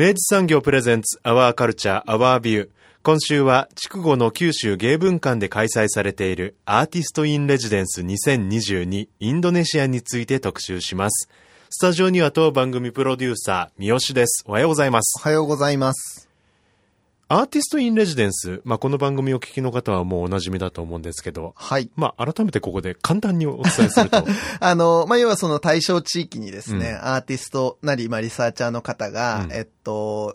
明治産業プレゼンツアワーカルチャーアワービュー今週は筑後の九州芸文館で開催されているアーティストインレジデンス2022インドネシアについて特集します。スタジオには当番組プロデューサー、三好です。おはようございます。おはようございます。アーティストインレジデンス、まあ、この番組を聞きの方はもうお馴染みだと思うんですけど、はい。まあ、改めてここで簡単にお伝えすると。あの、まあ、要はその対象地域にですね、うん、アーティストなり、まあ、リサーチャーの方が、うん、えっと、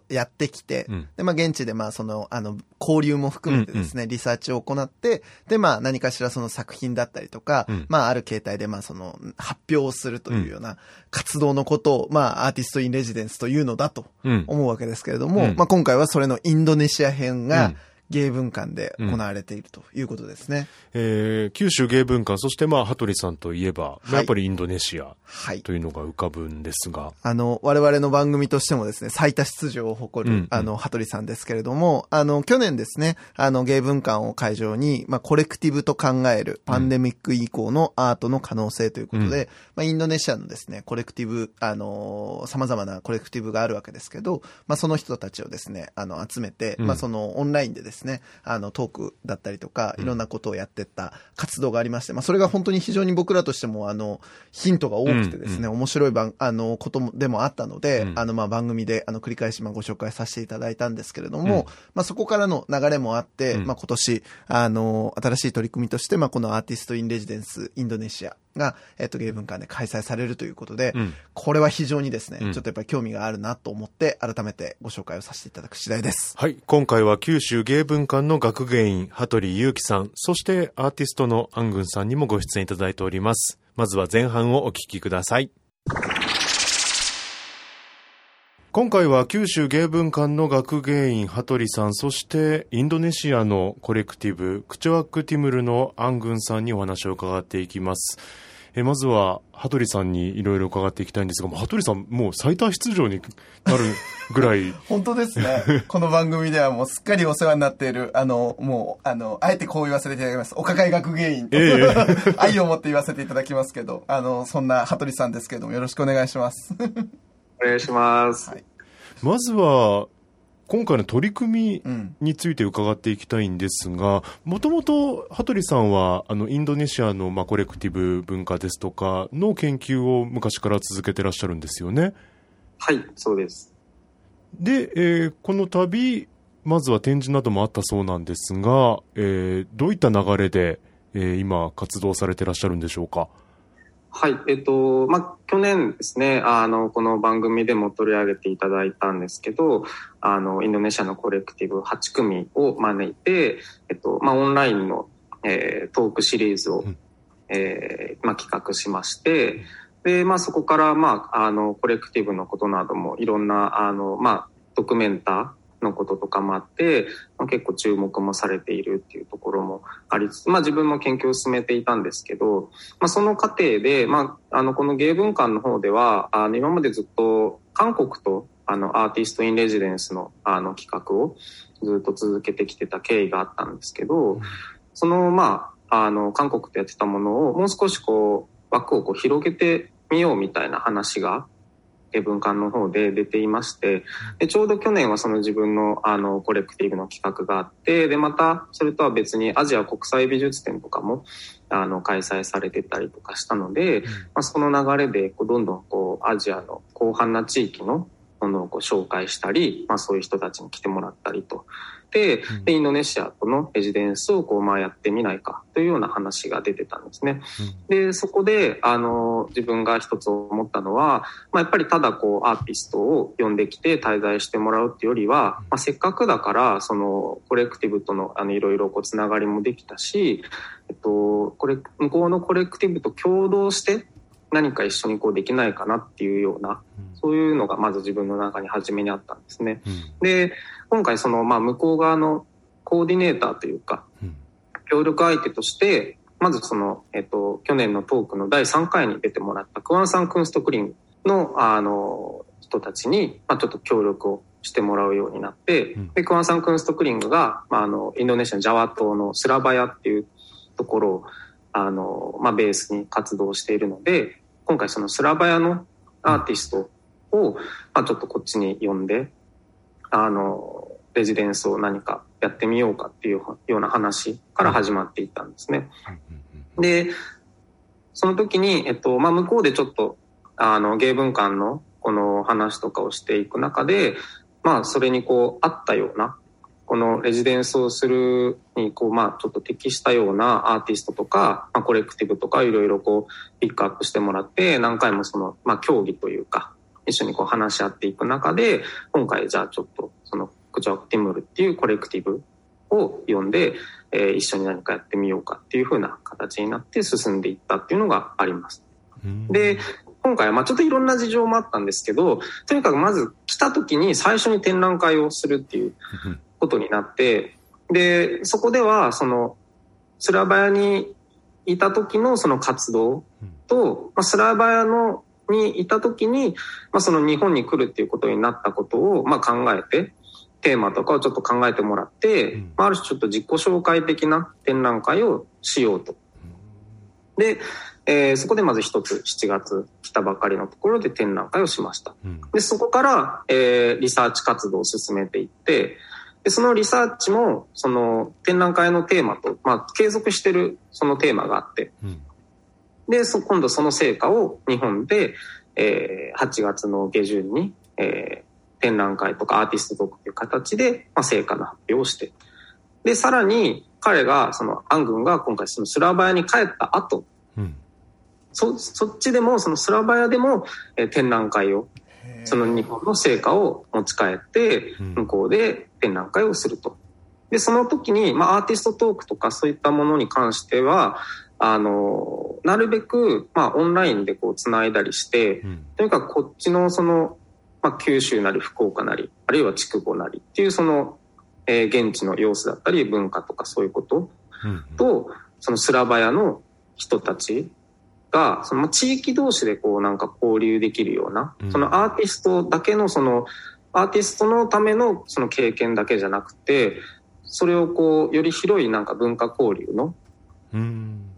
やってきて、うん、で、まあ、現地でまあ、その、あの、交流も含めてですね、うんうん、リサーチを行って、で、まあ、何かしらその作品だったりとか、うん、まあ、ある形態で、まあ、その、発表をするというような活動のことを、まあ、アーティストインレジデンスというのだと思うわけですけれども、まあ、今回はそれのインドネシア編が、芸文館で行われているということですね。うん、えー、九州芸文館、そしてまあ、羽鳥さんといえば、はい、やっぱりインドネシアというのが浮かぶんですが。はい、あの、我々の番組としてもですね、最多出場を誇る、うんうん、あの、羽鳥さんですけれども、あの、去年ですね、あの、芸文館を会場に、まあ、コレクティブと考えるパンデミック以降のアートの可能性ということで、うん、まあ、インドネシアのですね、コレクティブ、あの、様々なコレクティブがあるわけですけど、まあ、その人たちをですね、あの、集めて、うん、まあ、その、オンラインでですね、あの、トークだったりとか、いろんなことをやってった活動がありまして、まあ、それが本当に非常に僕らとしても、あの、ヒントが多くてですね、面白い番、あの、ことでもあったので、うん、あの、まあ、番組で、あの、繰り返し、まあ、ご紹介させていただいたんですけれども、うん、まあ、そこからの流れもあって、うん、まあ、今年、あの、新しい取り組みとして、まあ、このアーティストインレジデンスインドネシアが、えっと、芸文館で開催されるということで、うん、これは非常にですね、うん、ちょっとやっぱり興味があるなと思って、改めてご紹介をさせていただく次第です。はい。今回は九州芸文館の学芸員、羽鳥祐樹さん、そしてアーティストの安軍さんにもご出演いただいております。まずは前半をお聞きください。今回は九州芸文館の学芸員羽鳥さん、そしてインドネシアのコレクティブ、クチョアックティムルのアングンさんにお話を伺っていきます。えまずは、羽鳥さんにいろいろ伺っていきたいんですが、羽鳥さん、もう最多出場になるぐらい。本当ですね。この番組ではもうすっかりお世話になっている、あの、もう、あの、あえてこう言わせていただきます。お抱え学芸員と、えー、愛を持って言わせていただきますけど、あの、そんな羽鳥さんですけれども、よろしくお願いします。お願いします。はい、まずは、今回の取り組みについて伺っていきたいんですが、もともと羽鳥さんはあのインドネシアのまあコレクティブ文化ですとかの研究を昔から続けてらっしゃるんですよね？はい、そうです。で、えー、この度、まずは展示などもあったそうなんですが、えー、どういった流れで、えー、今活動されてらっしゃるんでしょうか？はい、えっと、まあ、去年ですね、あの、この番組でも取り上げていただいたんですけど、あの、インドネシアのコレクティブ8組を招いて、えっと、まあ、オンラインの、えー、トークシリーズを、うん、えー、まあ、企画しまして、で、まあ、そこから、まあ、あの、コレクティブのことなどもいろんな、あの、まあ、ドキュメンター、のこととかもあって、まあ、結構注目もされているっていうところもありつつ、まあ、自分も研究を進めていたんですけど、まあ、その過程で、まあ、あのこの芸文館の方ではあの今までずっと韓国とあのアーティスト・イン・レジデンスのあの企画をずっと続けてきてた経緯があったんですけど、そのまああの韓国とやってたものをもう少しこう枠をこう広げてみようみたいな話が文館の方で出ていましてでちょうど去年はその自分のあのコレクティブの企画があってでまたそれとは別にアジア国際美術展とかもあの開催されてたりとかしたので、まあ、その流れでこうどんどんこうアジアの広範な地域のどんどんこう紹介したり、まあ、そういう人たちに来てもらったりと。で、でインドネシアとのレジデンスをこう、まあ、やってみないかというような話が出てたんですね。で、そこで、あの、自分が一つ思ったのは、まあ、やっぱりただこう、アーティストを呼んできて滞在してもらうっていうよりは、まあ、せっかくだから、その、コレクティブとの、あの、いろいろこう、つながりもできたし、えっと、これ、向こうのコレクティブと共同して、何か一緒にこうできないかなっていうような、そういうのがまず自分の中に初めにあったんですね。で、今回その、まあ、向こう側のコーディネーターというか、協力相手として、まずその、えっと、去年のトークの第3回に出てもらったクワンサン・クンストクリングの、あの、人たちに、まあ、ちょっと協力をしてもらうようになって、で、クワンサン・クンストクリングが、まあ、あの、インドネシアのジャワ島のスラバヤっていうところを、あの、まあ、ベースに活動しているので、今回そのスラバヤのアーティストを、まあ、ちょっとこっちに呼んで、あの、レジデンスを何かやってみようかっていうような話から始まっていったんですね。で、その時に、えっと、まあ、向こうでちょっと、あの、芸文館のこの話とかをしていく中で、まあ、それにこう、あったような、このレジデンスをするに、こう、まあ、ちょっと適したようなアーティストとか、まあ、コレクティブとか、いろいろこう、ピックアップしてもらって、何回もその、まあ、競技というか、一緒にこう話し合っていく中で、今回じゃあちょっと、その、クジャクティムルっていうコレクティブを呼んで、えー、一緒に何かやってみようかっていう風な形になって進んでいったっていうのがあります。で、今回はまあちょっといろんな事情もあったんですけど、とにかくまず来た時に最初に展覧会をするっていうことになって、で、そこではその、スラバヤにいた時のその活動と、まあ、スラバヤのにいた時に、まあ、その日本に来るっていうことになったことを、まあ、考えて、テーマとかをちょっと考えてもらって、まあ、ある種ちょっと自己紹介的な展覧会をしようと。で、えー、そこでまず一つ7月来たばかりのところで展覧会をしました。で、そこから、えー、リサーチ活動を進めていって、で、そのリサーチも、その展覧会のテーマと、まあ、継続してるそのテーマがあって、うん、で、そ、今度その成果を日本で、えー、8月の下旬に、えー、展覧会とかアーティストトークという形で、まあ、成果の発表をして、で、さらに彼が、その、アン軍が今回そのスラバヤに帰った後、うん、そ、そっちでも、そのスラバヤでも、えー、展覧会をその日本の成果を持ち帰って、向こうで展覧会をすると。で、その時に、まあ、アーティストトークとかそういったものに関しては、あの、なるべく、まあ、オンラインでこう、繋いだりして、うん、とにかくこっちのその、まあ、九州なり福岡なり、あるいは筑後なりっていうその、えー、現地の様子だったり、文化とかそういうこと。と、うん、そのスラバヤの人たちが、その地域同士でこうなんか交流できるような、そのアーティストだけのその、アーティストのためのその経験だけじゃなくて、それをこう、より広いなんか文化交流の、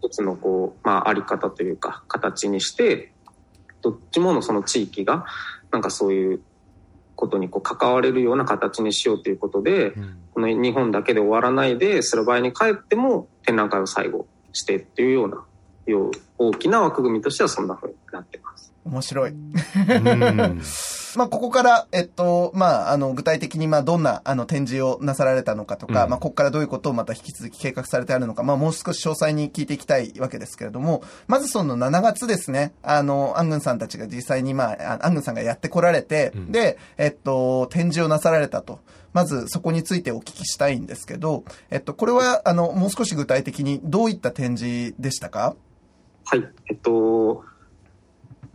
一つのこう、まああり方というか、形にして、どっちものその地域が、なんかそういうことにこう関われるような形にしようということで、うん、この日本だけで終わらないで、する場合に帰っても展覧会を最後してっていうようないう大きな枠組みとしてはそんな風になってます。面白い。まあ、ここから、えっと、まあ、あの、具体的に、まあ、どんな、あの、展示をなさられたのかとか、うん、まあ、ここからどういうことをまた引き続き計画されてあるのか、まあ、もう少し詳細に聞いていきたいわけですけれども、まずその7月ですね、あの、アングンさんたちが実際に、まあ、アングンさんがやってこられて、うん、で、えっと、展示をなさられたと。まずそこについてお聞きしたいんですけど、えっと、これは、あの、もう少し具体的にどういった展示でしたか？はい。えっと、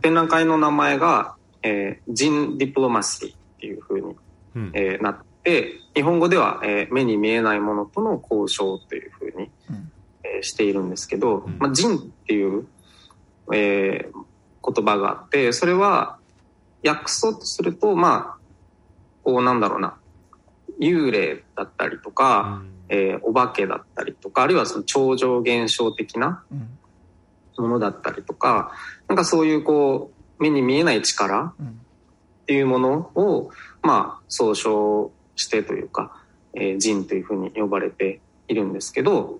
展覧会の名前が、えー、ジン・ディプロマシーっていうふうに、うん、えー、なって、日本語では、えー、目に見えないものとの交渉というふうに、うん、えー、しているんですけど、うん、まあ、ジンっていう、えー、言葉があって、それは訳そうとすると、まあ、こうなんだろうな、幽霊だったりとか、うん、えー、お化けだったりとか、あるいはその超常現象的な、うんものだったりとか、なんかそういうこう、目に見えない力っていうものを、まあ、総称してというか、えー、人というふうに呼ばれているんですけど、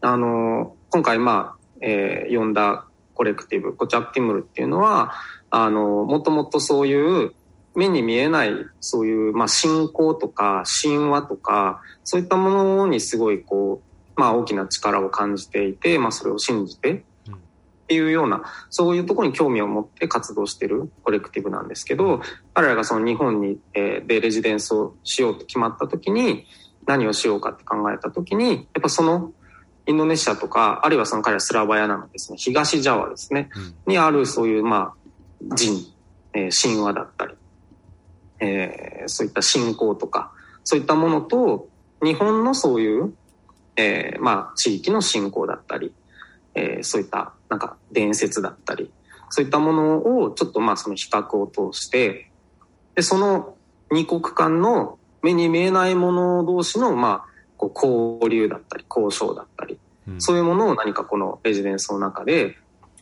あの、今回まあ、えー、呼んだコレクティブ、コチャクティムルっていうのは、あの、もともとそういう、目に見えないそういう、まあ、信仰とか神話とかそういったものにすごいこう、まあ、大きな力を感じていて、まあ、それを信じてっていうようなそういうところに興味を持って活動してるコレクティブなんですけど彼らがその日本に、えー、でレジデンスをしようと決まった時に何をしようかって考えた時にやっぱそのインドネシアとかあるいはその彼らスラバヤなのですね東ジャワですね、にあるそういうまあ人、えー、神話だったりえー、そういった信仰とかそういったものと日本のそういう、えー、まあ地域の信仰だったり、えー、そういったなんか伝説だったりそういったものをちょっとまあその比較を通してでその二国間の目に見えないもの同士のまあこう交流だったり交渉だったり、うん、そういうものを何かこのレジデンスの中で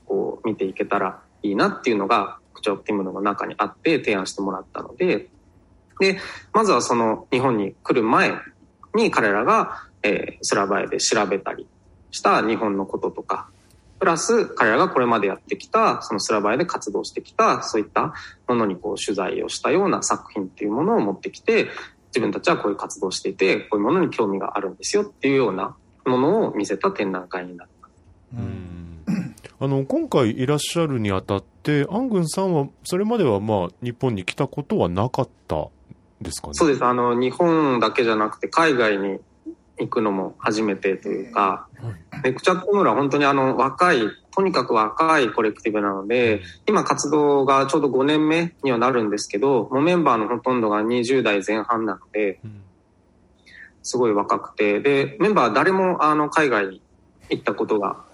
こう見ていけたらいいなっていうのが口調っていうものが中にあって提案してもらったので、で、まずはその日本に来る前に彼らが、えー、スラバヤで調べたりした日本のこととか、プラス彼らがこれまでやってきた、そのスラバヤで活動してきた、そういったものにこう取材をしたような作品っていうものを持ってきて、自分たちはこういう活動をしていて、こういうものに興味があるんですよっていうようなものを見せた展覧会になります。うんあの、今回いらっしゃるにあたって、アングンさんは、それまではまあ、日本に来たことはなかったですかね？そうです。あの、日本だけじゃなくて、海外に行くのも初めてというか、ネクチャックムーラは本当にあの、若い、とにかく若いコレクティブなので、今活動がちょうど5年目にはなるんですけど、もうメンバーのほとんどが20代前半なので、すごい若くて、で、メンバー誰もあの、海外に行ったことが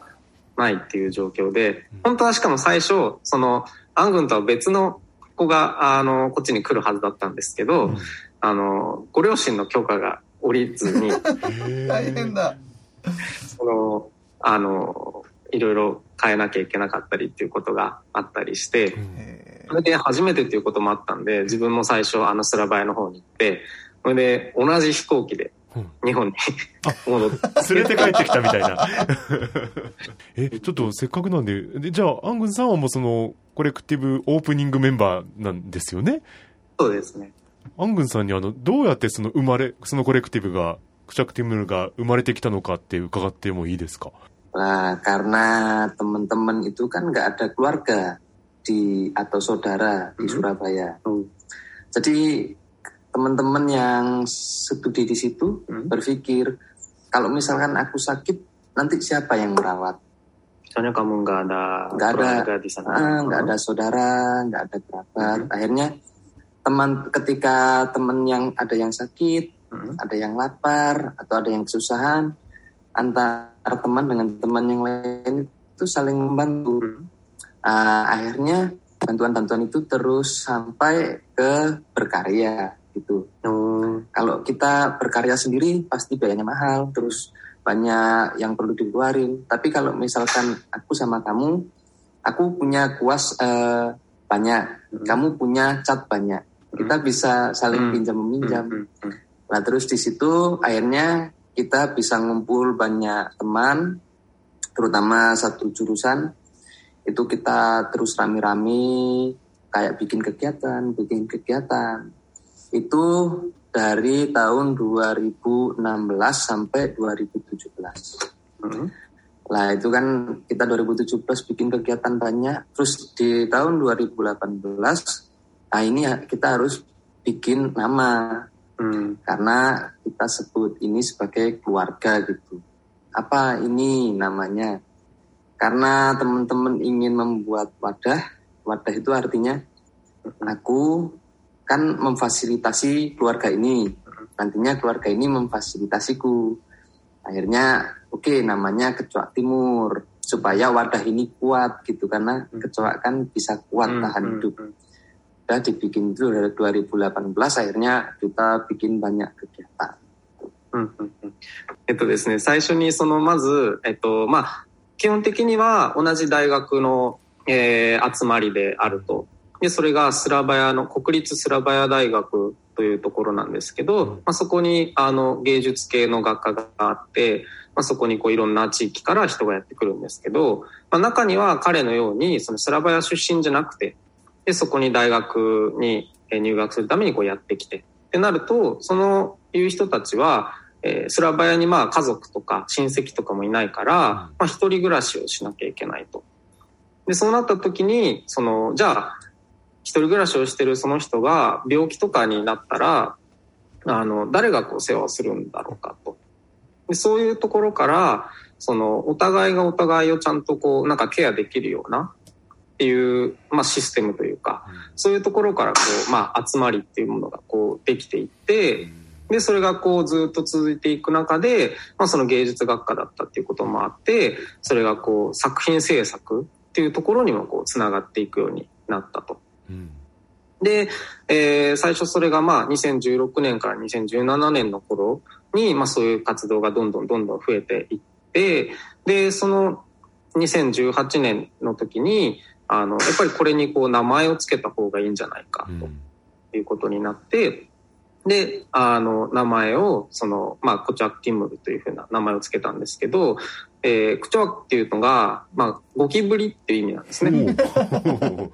ないっていう状況で、本当はしかも最初、その、アン軍とは別の子が、あの、こっちに来るはずだったんですけど、うん、あの、ご両親の許可が下りずに、大変だ。その、あの、いろいろ変えなきゃいけなかったりっていうことがあったりして、それで初めてっていうこともあったんで、自分も最初あのスラバヤの方に行って、それで同じ飛行機で日本に 戻って。連れて帰ってきたみたいな。え、ちょっとせっかくなんで、でじゃあ、アングンさんはもうその、コレクティブオープニングメンバーなんですよね？そうですね。アングンさんにあの、どうやってその生まれ、そのコレクティブが、クチャクティムが生まれてきたのかって伺ってもいいですか Nah, karena teman-teman itu kan nggak ada keluarga di atau saudara di Surabaya. Jadi teman-teman yang studi di situ hmm. berpikir kalau misalkan aku sakit nanti siapa yang merawat? Soalnya kamu nggak ada nggak ada di sana, ah, nggak ada saudara, nggak ada kerabat. Hmm. Akhirnya teman ketika teman yang ada yang sakit, hmm. ada yang lapar atau ada yang kesusahan, antara teman dengan teman yang lain itu saling membantu. Hmm. Uh, akhirnya bantuan-bantuan itu terus sampai ke berkarya gitu. Hmm. Kalau kita berkarya sendiri pasti biayanya mahal, terus banyak yang perlu dikeluarin. Tapi kalau misalkan aku sama kamu, aku punya kuas uh, banyak, hmm. kamu punya cat banyak, kita bisa saling hmm. pinjam meminjam. Hmm. Hmm. Nah terus di situ akhirnya kita bisa ngumpul banyak teman, terutama satu jurusan itu kita terus rame-rame kayak bikin kegiatan, bikin kegiatan itu dari tahun 2016 sampai 2017. Hmm. Lah itu kan kita 2017 bikin kegiatan banyak, terus di tahun 2018, nah ini ya kita harus bikin nama hmm. karena kita sebut ini sebagai keluarga gitu. Apa ini namanya? Karena teman-teman ingin membuat wadah, wadah itu artinya aku kan memfasilitasi keluarga ini. Nantinya keluarga ini memfasilitasiku. Akhirnya oke okay, namanya kecoak timur supaya wadah ini kuat gitu karena kecoak kan bisa kuat hmm, tahan hmm, hidup. Hmm. Udah dibikin itu dari 2018 akhirnya kita bikin banyak kegiatan. えっとですね、最初にそのまず、えっと、まあ、基本的には同じ大学の、えー、集まりであると。で、それがスラバヤの、国立スラバヤ大学というところなんですけど、まあ、そこにあの芸術系の学科があって、まあ、そこにこういろんな地域から人がやってくるんですけど、まあ、中には彼のようにそのスラバヤ出身じゃなくて、で、そこに大学に入学するためにこうやってきてってなるとそのいう人たちは、えー、スラバヤにまあ家族とか親戚とかもいないから、まあ、一人暮らしをしなきゃいけないと。でそうなった時にそのじゃあ一人暮らしをしてるその人が病気とかになったらあの誰がこう世話をするんだろうかと。でそういうところからそのお互いがお互いをちゃんとこうなんかケアできるようなっていう、まあ、システムというか、そういうところからこう、まあ、集まりっていうものがこうできていって、で、それがこうずっと続いていく中で、まあ、その芸術学科だったっていうこともあって、それがこう作品制作っていうところにもこうつながっていくようになったと。うん、で、えー、最初それがまあ2016年から2017年の頃に、まあそういう活動がどんどんどんどん増えていって、で、その2018年の時に、あの、やっぱりこれにこう名前を付けた方がいいんじゃないかということになって、うん、で、あの、名前を、その、まあ、コチャッティムルというふうな名前を付けたんですけど、えー、クチョワっていうのが、まあ、ゴキブリっていう意味なんですね。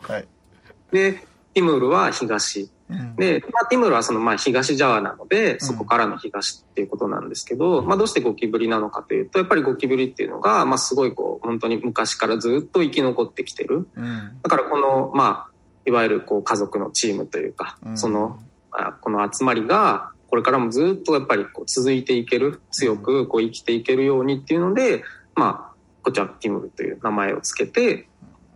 はい、で、ティムールは東。で、まあ、ティムールはそのまあ東ジャワなので、そこからの東っていうことなんですけど、まあ、どうしてゴキブリなのかというと、やっぱりゴキブリっていうのが、まあ、すごいこう、本当に昔からずっと生き残ってきてる。だからこの、まあ、いわゆるこう家族のチームというか、その、この集まりが、これからもずっとやっぱりこう続いていける、強くこう生きていけるようにっていうので、まあ、コチャティムルという名前をつけて、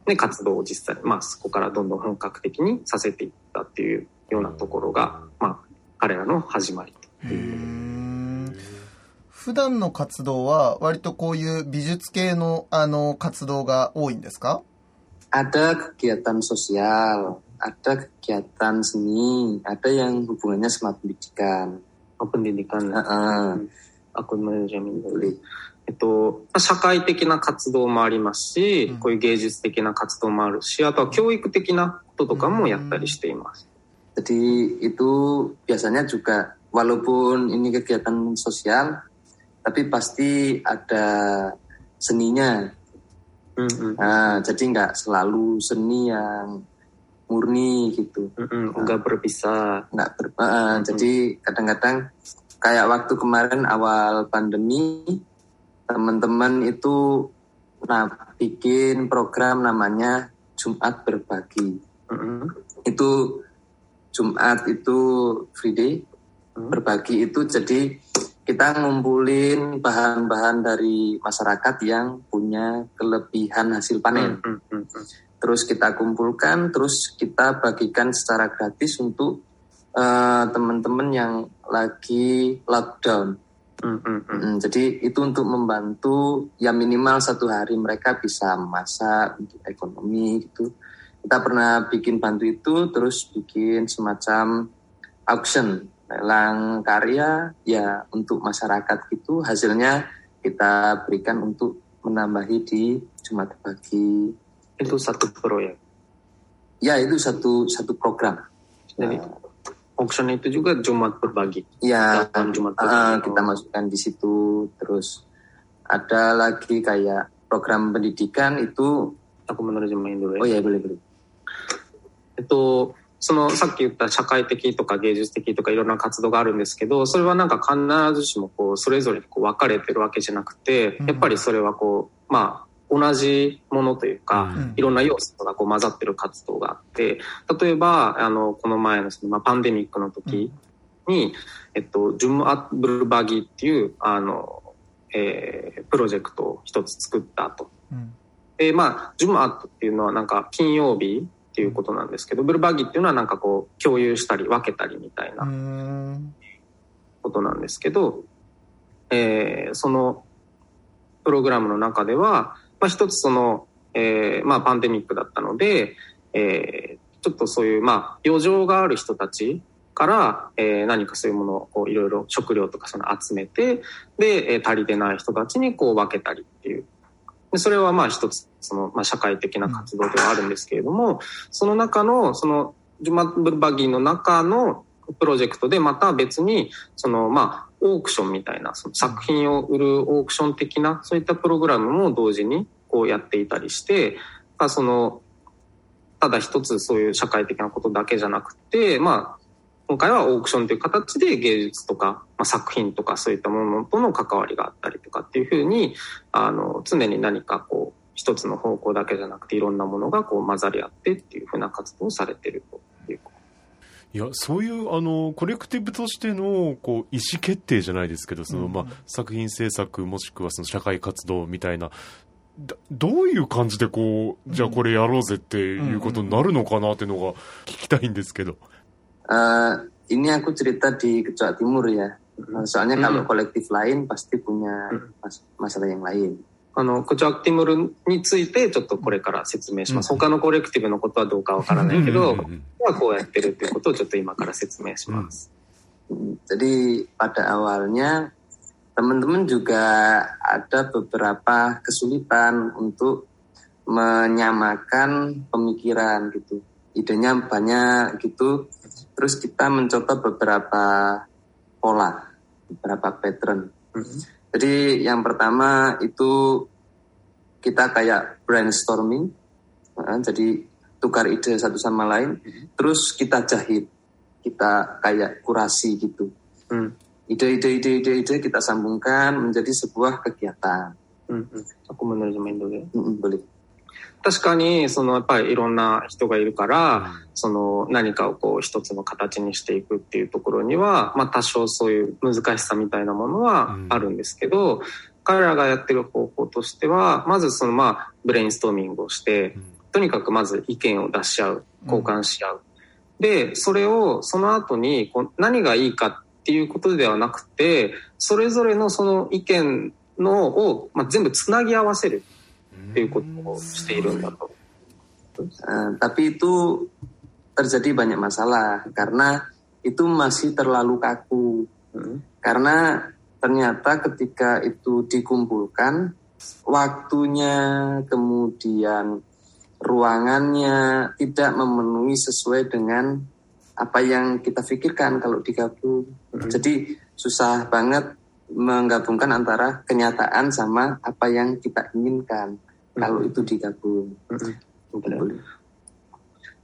で、活動を実際、まあ、そこからどんどん本格的にさせていったっていうようなところが、まあ、彼らの始まりという普段の活動は割とこういう美術系のあの活動が多いんですか Ada kegiatan sosial, ada kegiatan seni, ada yang hubungannya sama pendidikan. Oh, pendidikan. Uh -uh. Aku manajemen dulu. えっと、社会的な活動もありますし、こういう芸術的な活動もあるし、あとは教育的なこととかもやったりしています。Jadi itu biasanya juga walaupun ini kegiatan sosial, tapi pasti ada seninya. Mm-hmm. Nah, jadi nggak selalu seni yang murni gitu. Mm-hmm. Nggak berpisah. Nggak ber, uh, mm-hmm. Jadi kadang-kadang kayak waktu kemarin awal pandemi teman-teman itu nah bikin program namanya Jumat berbagi. Mm-hmm. Itu Jumat itu free day, mm-hmm. berbagi itu jadi kita ngumpulin bahan-bahan dari masyarakat yang punya kelebihan hasil panen. Mm-hmm. Terus kita kumpulkan, terus kita bagikan secara gratis untuk uh, teman-teman yang lagi lockdown. Mm -hmm. Jadi itu untuk membantu ya minimal satu hari mereka bisa masak untuk ekonomi gitu. Kita pernah bikin bantu itu, terus bikin semacam auction lelang karya ya untuk masyarakat gitu. Hasilnya kita berikan untuk menambahi di Jumat pagi. Itu satu proyek. Ya itu satu satu program. Jadi, uh, auction itu juga Jumat berbagi. Iya. Jumat berbagi. Uh, kita masukkan di situ. Terus ada lagi kayak program pendidikan itu. Aku menerjemahin dulu ya. Oh iya boleh boleh. えっと、そのさっき言った社会的とか芸術的とかいろんな活動があるんですけどそれはなんか必ずしもこうそれぞれこう分かれてるわけじゃなくてやっぱりそれはこうまあ同じものというか、うん、いろんな要素がこう混ざってる活動があって例えばあのこの前のその、まあ、パンデミックの時に、うん、えっと、ジュム・アッブルバギっていうあの、えー、プロジェクトを一つ作ったと。うん、でまあジュム・アットっていうのはなんか金曜日っていうことなんですけどブルバギっていうのはなんかこう共有したり分けたりみたいなことなんですけど、えー、そのプログラムの中ではまあ、一つその、えー、まあ、パンデミックだったので、えー、ちょっとそういう、まあ、余剰がある人たちから、えー、何かそういうものをこういろいろ食料とかその集めて、で、えー、足りてない人たちにこう分けたりっていう。でそれはまあ一つ、その、まあ、社会的な活動ではあるんですけれども、その中の、その、ジュマブルバギーの中のプロジェクトでまた別に、その、まあ、オークションみたいな、その作品を売るオークション的な、そういったプログラムも同時にこうやっていたりして、その、ただ一つそういう社会的なことだけじゃなくて、まあ、今回はオークションという形で芸術とか、まあ、作品とかそういったものとの関わりがあったりとかっていうふうに、あの、常に何かこう、一つの方向だけじゃなくていろんなものがこう混ざり合ってっていうふうな活動をされてるといういや、そういう、あの、コレクティブとしての、こう、意思決定じゃないですけど、その、まあ、作品制作もしくはその社会活動みたいな、どういう感じでこう、じゃあこれやろうぜっていうことになるのかなっていうのが聞きたいんですけど。Uh, ini aku cerita di Kecoa Timur ya. Soalnya kalau kolektif lain pasti punya masalah yang lain. あの、コチョアクティムルについてちょっとこれから説明します。他のコレクティブのことはどうかわからないけど、はこうやってるっていうことをちょっと今から説明します。Jadi pada awalnya teman-teman juga ada beberapa kesulitan untuk menyamakan pemikiran gitu. idenya banyak gitu terus kita mencoba beberapa pola beberapa pattern mm-hmm. jadi yang pertama itu kita kayak brainstorming nah, jadi tukar ide satu sama lain mm-hmm. terus kita jahit kita kayak kurasi gitu mm. ide ide ide ide ide kita sambungkan menjadi sebuah kegiatan mm-hmm. aku menerjemahin dulu ya mm-hmm, boleh 確かに、その、やっぱりいろんな人がいるから、その、何かをこう、一つの形にしていくっていうところには、まあ、多少そういう難しさみたいなものはあるんですけど、うん、彼らがやってる方法としては、まずその、まあ、ブレインストーミングをして、とにかくまず意見を出し合う、交換し合う。うん、で、それを、その後に、こう何がいいかっていうことではなくて、それぞれのその意見のを、まあ、全部つなぎ合わせる っていうことをしているんだと。tapi itu terjadi banyak masalah karena itu masih terlalu kaku. Hmm. Karena ternyata ketika itu dikumpulkan, waktunya kemudian ruangannya tidak memenuhi sesuai dengan apa yang kita pikirkan kalau digabung. Hmm. Jadi susah banget menggabungkan antara kenyataan sama apa yang kita inginkan hmm. Kalau itu digabung. Hmm.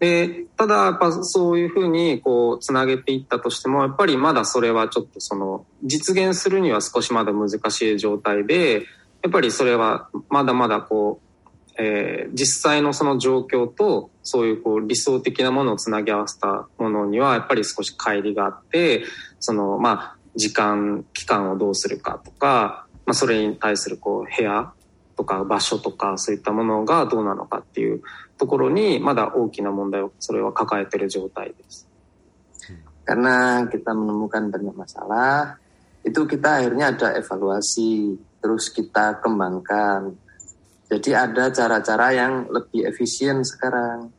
でただやっぱそういうふうにこうつなげていったとしてもやっぱりまだそれはちょっとその実現するには少しまだ難しい状態でやっぱりそれはまだまだこうえー、実際のその状況とそういうこう理想的なものをつなぎ合わせたものにはやっぱり少し乖離があってそのまあ時間期間をどうするかとか、まあ、それに対するこう部屋とか場所とかそういったものがどうなのかっていうところにまだ大きな問題をそれは抱えている状態です。Karena kita menemukan banyak masalah, itu kita akhirnya ada evaluasi, terus kita kembangkan Jadi ada cara-cara yang lebih efisien sekarang.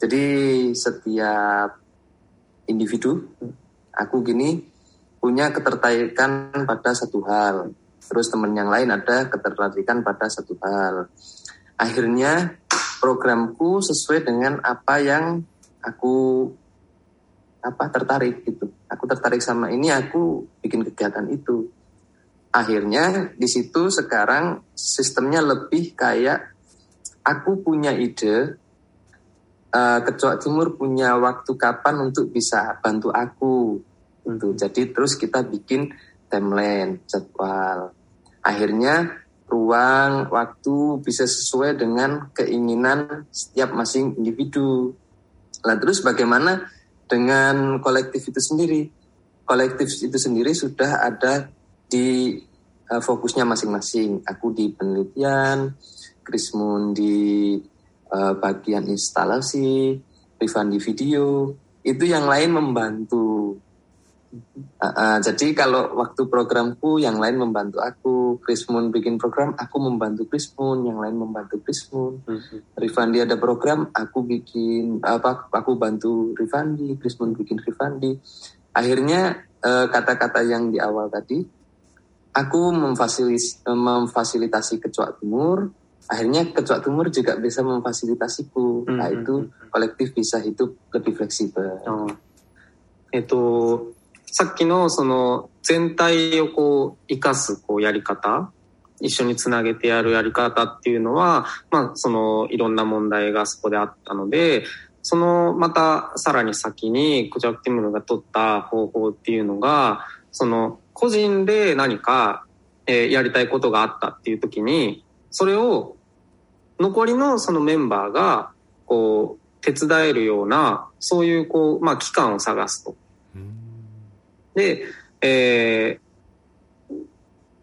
Jadi setiap individu, aku gini punya ketertarikan pada satu hal. Terus teman yang lain ada ketertarikan pada satu hal. Akhirnya programku sesuai dengan apa yang aku apa tertarik gitu. Aku tertarik sama ini, aku bikin kegiatan itu akhirnya di situ sekarang sistemnya lebih kayak aku punya ide uh, kecoa timur punya waktu kapan untuk bisa bantu aku untuk jadi terus kita bikin timeline jadwal akhirnya ruang waktu bisa sesuai dengan keinginan setiap masing individu lah terus bagaimana dengan kolektif itu sendiri kolektif itu sendiri sudah ada di uh, fokusnya masing-masing. Aku di penelitian, Krismun di uh, bagian instalasi, Rifan di video. Itu yang lain membantu. Uh, uh, jadi kalau waktu programku yang lain membantu aku, Chris Moon bikin program, aku membantu Chris Moon, yang lain membantu Chris Moon. Mm-hmm. Rifandi ada program, aku bikin apa? Aku bantu Rifandi, Chris Moon bikin Rifandi. Akhirnya eh, kata-kata yang di awal tadi, aku memfasilis, eh, memfasilitasi kecuak timur. Akhirnya kecuak timur juga bisa memfasilitasiku. Nah, mm-hmm. Nah itu kolektif bisa hidup lebih fleksibel. Oh. Itu さっきのその全体をこう生かすこうやり方一緒につなげてやるやり方っていうのは、まあ、その、いろんな問題がそこであったので、その、また、さらに先に、コジャクティムルが取った方法っていうのが、その、個人で何か、え、やりたいことがあったっていう時に、それを、残りのそのメンバーが、こう、手伝えるような、そういう、こう、まあ、機関を探すと。で、えー、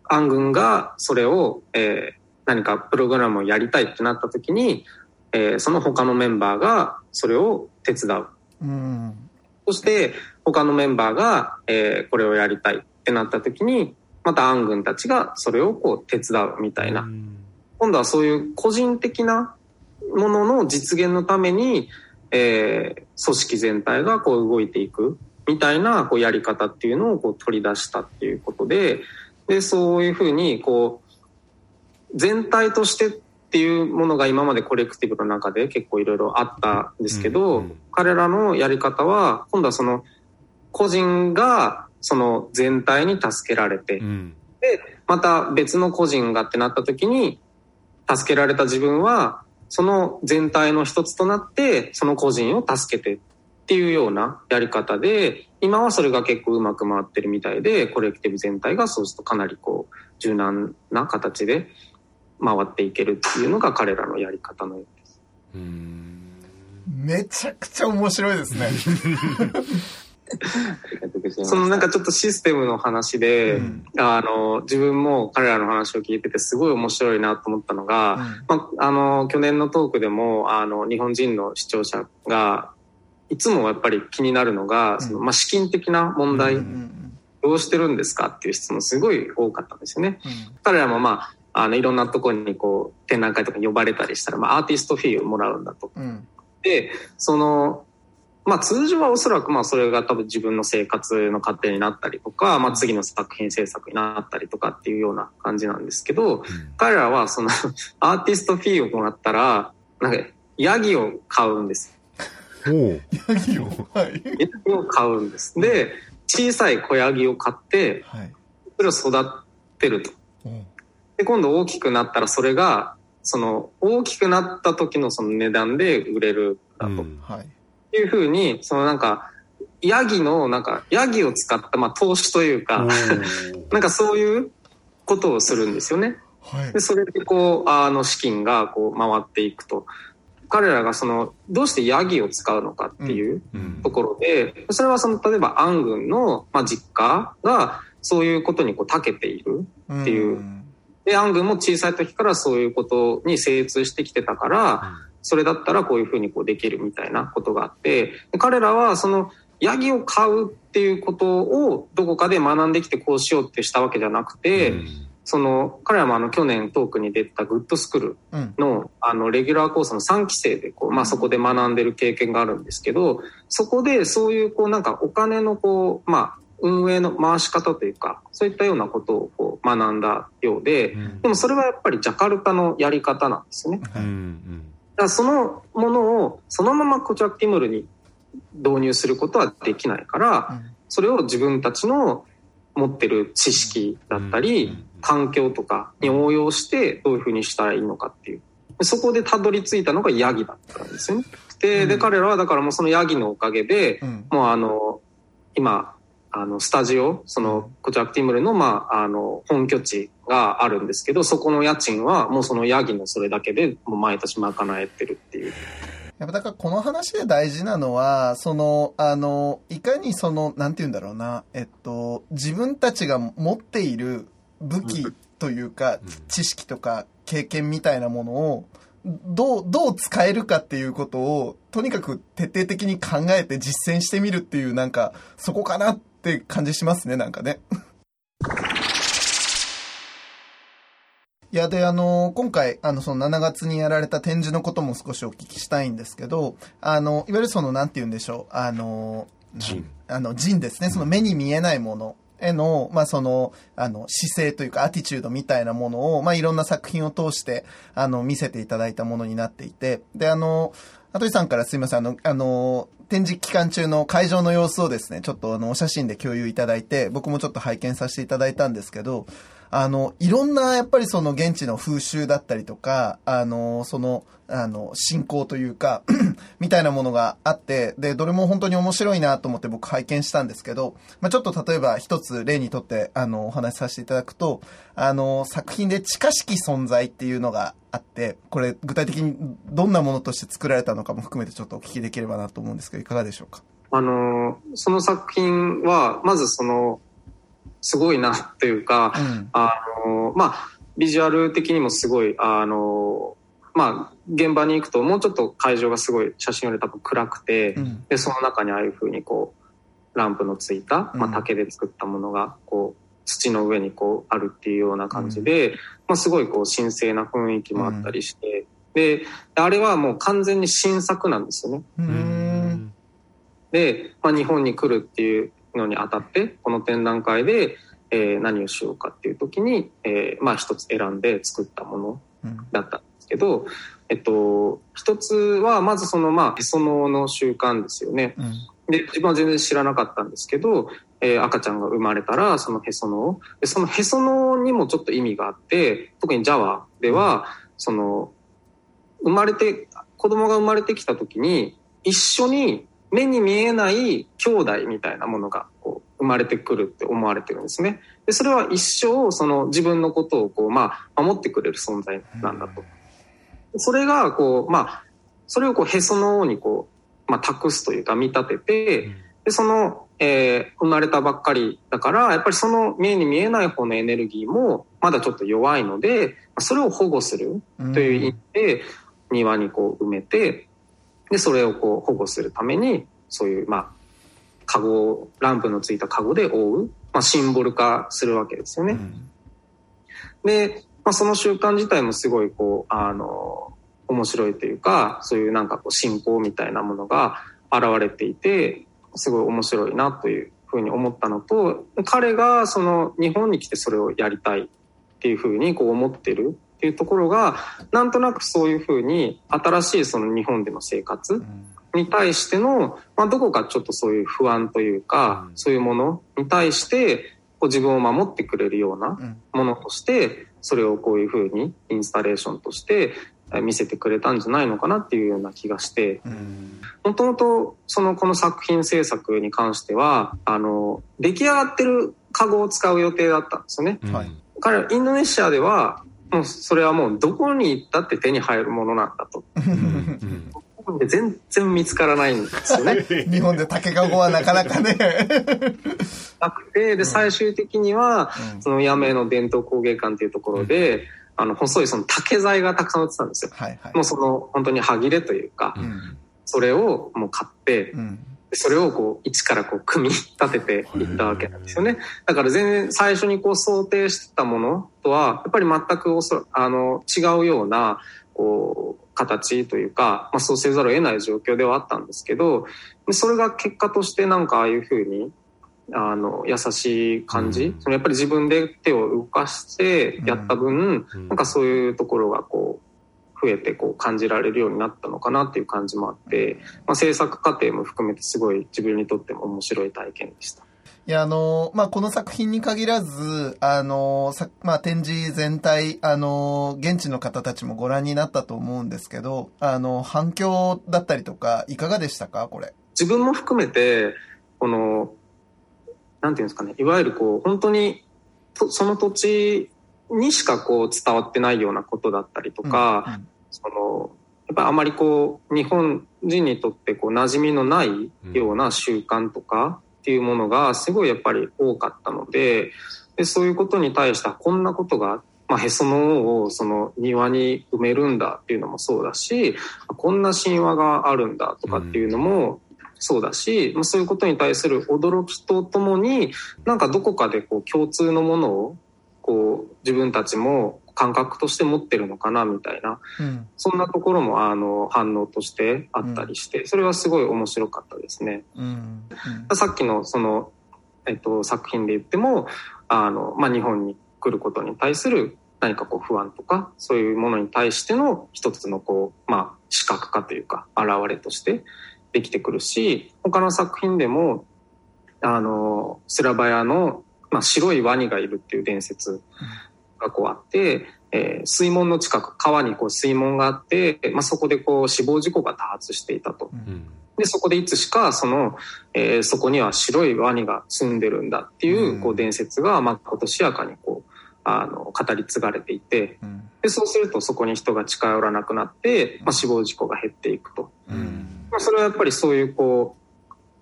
暗軍がそれを、えー、何かプログラムをやりたいってなった時に、えー、その他のメンバーがそれを手伝う。うん、そして他のメンバーが、えー、これをやりたいってなった時にまた暗軍たちがそれをこう手伝うみたいな、うん、今度はそういう個人的なものの実現のために、えー、組織全体がこう動いていくみたいなこうやり方っていうのをこう取り出したっていうことででそういうふうにこう全体としてっていうものが今までコレクティブの中で結構いろいろあったんですけど、うんうん、彼らのやり方は今度はその個人がその全体に助けられて、うん、でまた別の個人がってなった時に助けられた自分はその全体の一つとなってその個人を助けてっていうようなやり方で今はそれが結構うまく回ってるみたいでコレクティブ全体がそうするとかなりこう柔軟な形で回っていけるっていうのが彼らのやり方のようです。めちゃくちゃ面白いですね。そのなんかちょっとシステムの話で、うん、あの自分も彼らの話を聞いててすごい面白いなと思ったのが、うん、まあ、あの去年のトークでもあの日本人の視聴者がいつもやっぱり気になるのが、そのまあ、資金的な問題、どうしてるんですかっていう質問すごい多かったんですよね。彼らもまああのいろんなところにこう展覧会とか呼ばれたりしたら、まあ、アーティストフィーをもらうんだと。うん、でそのまあ通常はおそらくまあそれが多分自分の生活の糧になったりとか、まあ次の作品制作になったりとかっていうような感じなんですけど、うん、彼らはその アーティストフィーをもらったら、なんかヤギを買うんです。ヤギをはい。ヤギを買うんです。で、小さい子ヤギを買って、それを育てると。で、今度大きくなったらそれが、その大きくなった時のその値段で売れるだと。うん、はい。いうふうに、そのなんか、ヤギの、なんか、ヤギを使った、まあ、投資というかなんかそういうことをするんですよね。はい、でそれでこう、あの、資金がこう回っていくと。彼らがその、どうしてヤギを使うのかっていうところで、それはその、例えば暗軍の、まあ、実家が、そういうことにこう長けているっていう。で、暗軍も小さい時からそういうことに精通してきてたから、それだったらこういうふうにこうできるみたいなことがあって、彼らはその、ヤギを飼うっていうことをどこかで学んできてこうしようってしたわけじゃなくて、うんその彼らもあの去年トークに出たグッドスクールの,、あのレギュラーコースの3期生でこう、まあ、そこで学んでる経験があるんですけどそこでそういうこうなんかお金のこう、まあ、運営の回し方というかそういったようなことをこう学んだようで、でもそれはやっぱりジャカルタのやり方なんですよね。だからそのものをそのままコチャクティムルに導入することはできないから、それを自分たちの持ってる知識だったり、環境とかに応用してどういうふうにしたらいいのかっていう。そこでたどり着いたのがヤギだったんですよね。で、で、彼らはだからもうそのヤギのおかげで、もうあの、今、あの、スタジオ、その、コチャクティムルの、まあ、あの、本拠地があるんですけど、そこの家賃はもうそのヤギのそれだけで、もう毎年賄えてるっていう。やっぱだからこの話で大事なのは、その、あの、いかにその、なんて言うんだろうな、えっと、自分たちが持っている武器というか、知識とか経験みたいなものを、どう、どう使えるかっていうことを、とにかく徹底的に考えて実践してみるっていう、なんか、そこかなって感じしますね、なんかね。いや、で、あの、今回、あの、その7月にやられた展示のことも少しお聞きしたいんですけど、あの、いわゆるその、なんて言うんでしょう、あの、人。あの、人ですね、その目に見えないもの。への、まあ、その、あの、姿勢というか、アティチュードみたいなものを、まあ、いろんな作品を通して、あの、見せていただいたものになっていて、で、あの、羽鳥さんからすいません、あの、あの、展示期間中の会場の様子をですね、ちょっとあの、お写真で共有いただいて、僕もちょっと拝見させていただいたんですけど、あの、いろんなやっぱりその現地の風習だったりとか、あの、その、あの、信仰というか みたいなものがあって、で、どれも本当に面白いなと思って僕拝見したんですけど、まあ、ちょっと例えば一つ例にとって、あの、お話しさせていただくと、あの、作品で近しき存在っていうのがあって、これ具体的にどんなものとして作られたのかも含めてちょっとお聞きできればなと思うんですけど、いかがでしょうか？あの、その作品は、まずその、すごいなっていうか、うん、あの、まあ、ビジュアル的にもすごい、あの、まあ、現場に行くともうちょっと会場がすごい写真より多分暗くて、うん、で、その中にああいうふうにこう、ランプのついた、まあ、竹で作ったものが、こう、土の上にこうあるっていうような感じで、うん、まあ、すごいこう神聖な雰囲気もあったりして、で、あれはもう完全に新作なんですよね。で、まあ、日本に来るっていうのにあたって、この展覧会で、えー、何をしようかっていう時に、えー、まあ一つ選んで作ったものだったんですけど、うん、えっと、一つはまずそのまあへそのの習慣ですよね。うん、で、自分は全然知らなかったんですけど、えー、赤ちゃんが生まれたらそのへそのでそのへそのにもちょっと意味があって特にジャワでは、その生まれて子供が生まれてきた時に一緒に目に見えない兄弟みたいなものがこう生まれてくるって思われてるんですね。でそれは一生その自分のことをこう、まあ、守ってくれる存在なんだと。それがこう、まあ、それをこうへその緒にこう、まあ、託すというか見立てて、でその、えー、生まれたばっかりだからやっぱりその目に見えない方のエネルギーもまだちょっと弱いのでそれを保護するという意味で庭にこう埋めてで、それをこう保護するために、そういう、まあ、カゴランプのついたカゴで覆う、まあ、シンボル化するわけですよね。うん、で、まあ、その習慣自体もすごい、こう、あの、面白いというか、そういうなんかこう信仰みたいなものが現れていて、すごい面白いなというふうに思ったのと、彼がその日本に来てそれをやりたいっていうふうにこう思ってるっていうところがなんとなくそういうふうに新しいその日本での生活に対しての、まあ、どこかちょっとそういう不安というか、そういうものに対してこう自分を守ってくれるようなものとしてそれをこういうふうにインスタレーションとして見せてくれたんじゃないのかなっていうような気がして。もともとそのこの作品制作に関してはあの出来上がってるカゴを使う予定だったんですよね。はい、彼インドネシアではもうそれはもうどこに行ったって手に入るものなんだと。で全然見つからないんですよね。日本で竹かごはなかなかね。なくて、で、最終的には、その八女の伝統工芸館っていうところで、あの、細いその竹材がたくさん売ってたんですよ。はいはい、もうその、本当に歯切れというか、うん、それをもう買って、うんそれをこう一からこう組み立ててい。ったわけなんですよね。だから全然最初にこう想定してたものとはやっぱり全くおそあの違うようなこう形というか、まあ、そうせざるを得ない状況ではあったんですけどそれが結果としてなんかああいうふうにあの優しい感じ、うん、そのやっぱり自分で手を動かしてやった分、うん、なんかそういうところがこう増えてこう感じられるようになったのかなっていう感じもあって、まあ、制作過程も含めてすごい自分にとっても面白い体験でした。いや、あの、まあ、この作品に限らず、あの、さまあ、展示全体、あの、現地の方たちもご覧になったと思うんですけど、あの、反響だったりとか、いかがでしたかこれ？自分も含めて、この、なんていうんですかね、いわゆるこう、本当に、その土地にしかこう伝わってないようなことだったりとか、うん。うん、そのやっぱりあまりこう日本人にとってこう馴染みのないような習慣とかっていうものがすごいやっぱり多かったのででそういうことに対してこんなことがまあ、へその緒をその庭に埋めるんだっていうのもそうだしこんな神話があるんだとかっていうのもそうだし、まあ、そういうことに対する驚きとともになんかどこかでこう共通のものをこう自分たちも感覚として持ってるのかなみたいな、うん、そんなところもあの反応としてあったりして、うん、それはすごい面白かったですね。うん。さっきのその、えっと、作品で言ってもあの、まあ、日本に来ることに対する何かこう不安とかそういうものに対しての一つのこう、まあ、視覚化というか現れとしてできてくるし他の作品でもあのスラバヤのまあ、白いワニがいるっていう伝説がこうあって、えー、水門の近く川にこう水門があって、まあ、そこでこう死亡事故が多発していたと。うん。で、そこでいつしか、その、えー、そこには白いワニが住んでるんだっていう、こう、伝説が、まあ、今年やかにこう、あの、語り継がれていて、で、そうするとそこに人が近寄らなくなって、まあ、死亡事故が減っていくと。まあ、それはやっぱりそういう、こう、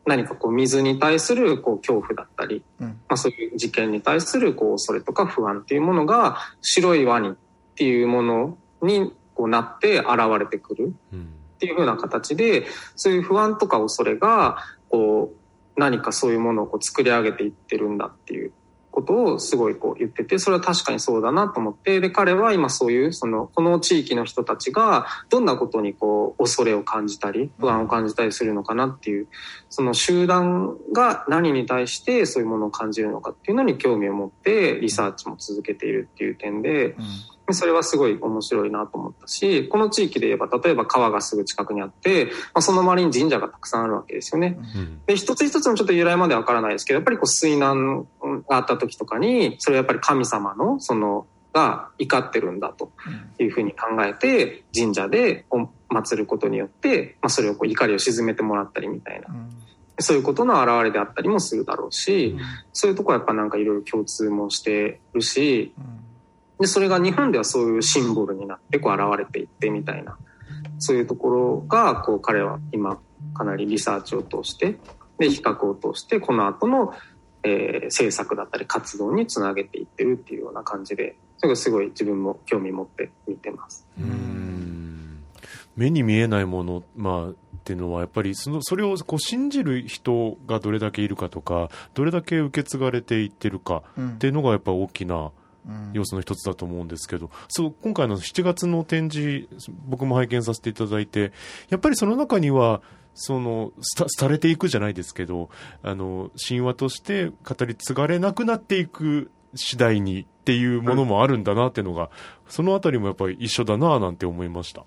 何かこう水に対するこう恐怖だったり、まあ、そういう事件に対するこう恐れとか不安っていうものが白いワニっていうものにこうなって現れてくる。うんっていうふうな形で、そういう不安とか恐れが、こう、何かそういうものをこう作り上げていってるんだっていうことをすごいこう言ってて、それは確かにそうだなと思って、で、彼は今そういう、その、この地域の人たちがどんなことにこう、恐れを感じたり、不安を感じたりするのかなっていう、その集団が何に対してそういうものを感じるのかっていうのに興味を持ってリサーチも続けているっていう点で、うんそれはすごい面白いなと思ったし、この地域で言えば、例えば川がすぐ近くにあって、まあ、その周りに神社がたくさんあるわけですよね。うん、で、一つ一つのちょっと由来までわからないですけど、やっぱりこう水難があった時とかに、それはやっぱり神様の、その、が怒ってるんだというふうに考えて、神社で祀ることによって、まあ、それをこう怒りを鎮めてもらったりみたいな。うん。そういうことの表れであったりもするだろうし、うん、そういうとこはやっぱなんかいろいろ共通もしてるし、うんで、それが日本ではそういうシンボルになってこう現れていってみたいな、そういうところが、こう彼は今かなりリサーチを通して、で、比較を通して、この後の、えー、政策だったり活動につなげていってるっていうような感じで、それがすごい自分も興味持って見てます。うん目に見えないもの、まあ、っていうのはやっぱりそのそれをこう信じる人がどれだけいるかとかどれだけ受け継がれていってるかっていうのがやっぱ大きな、要素の一つだと思うんですけど、そう、今回の7月の展示、僕も拝見させていただいて、やっぱりその中には、その、廃れていくじゃないですけど、あの、神話として語り継がれなくなっていく次第にっていうものもあるんだなっていうのが、そのあたりもやっぱり一緒だななんて思いました。